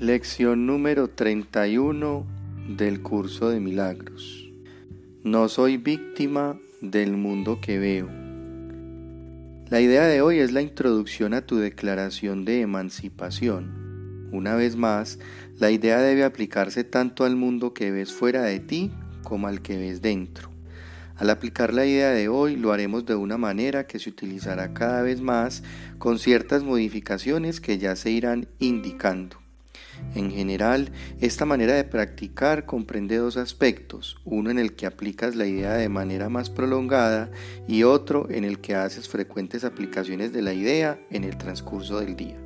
Lección número 31 del curso de milagros. No soy víctima del mundo que veo. La idea de hoy es la introducción a tu declaración de emancipación. Una vez más, la idea debe aplicarse tanto al mundo que ves fuera de ti como al que ves dentro. Al aplicar la idea de hoy lo haremos de una manera que se utilizará cada vez más con ciertas modificaciones que ya se irán indicando. En general, esta manera de practicar comprende dos aspectos, uno en el que aplicas la idea de manera más prolongada y otro en el que haces frecuentes aplicaciones de la idea en el transcurso del día.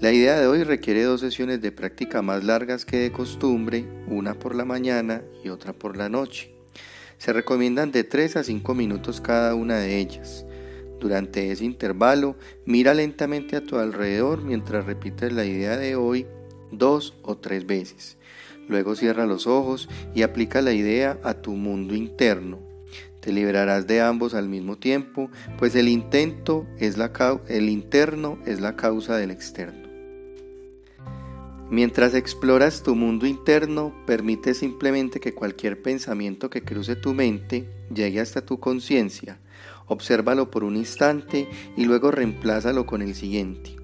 La idea de hoy requiere dos sesiones de práctica más largas que de costumbre, una por la mañana y otra por la noche. Se recomiendan de 3 a 5 minutos cada una de ellas. Durante ese intervalo, mira lentamente a tu alrededor mientras repites la idea de hoy dos o tres veces. Luego cierra los ojos y aplica la idea a tu mundo interno. Te liberarás de ambos al mismo tiempo, pues el intento es la el interno es la causa del externo. Mientras exploras tu mundo interno, permite simplemente que cualquier pensamiento que cruce tu mente llegue hasta tu conciencia. Obsérvalo por un instante y luego reemplázalo con el siguiente.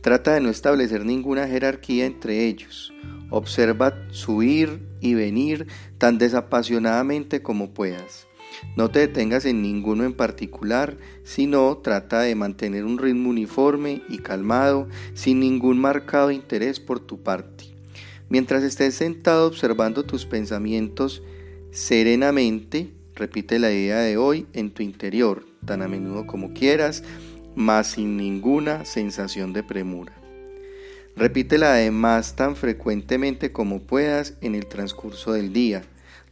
Trata de no establecer ninguna jerarquía entre ellos. Observa su ir y venir tan desapasionadamente como puedas. No te detengas en ninguno en particular, sino trata de mantener un ritmo uniforme y calmado, sin ningún marcado interés por tu parte. Mientras estés sentado observando tus pensamientos serenamente, repite la idea de hoy en tu interior, tan a menudo como quieras, mas sin ninguna sensación de premura. Repítela además tan frecuentemente como puedas en el transcurso del día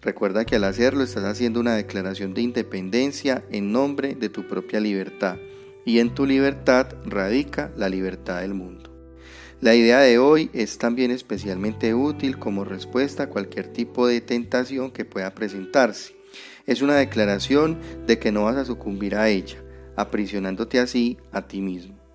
Recuerda que al hacerlo estás haciendo una declaración de independencia en nombre de tu propia libertad y en tu libertad radica la libertad del mundo. La idea de hoy es también especialmente útil como respuesta a cualquier tipo de tentación que pueda presentarse. Es una declaración de que no vas a sucumbir a ella, aprisionándote así a ti mismo.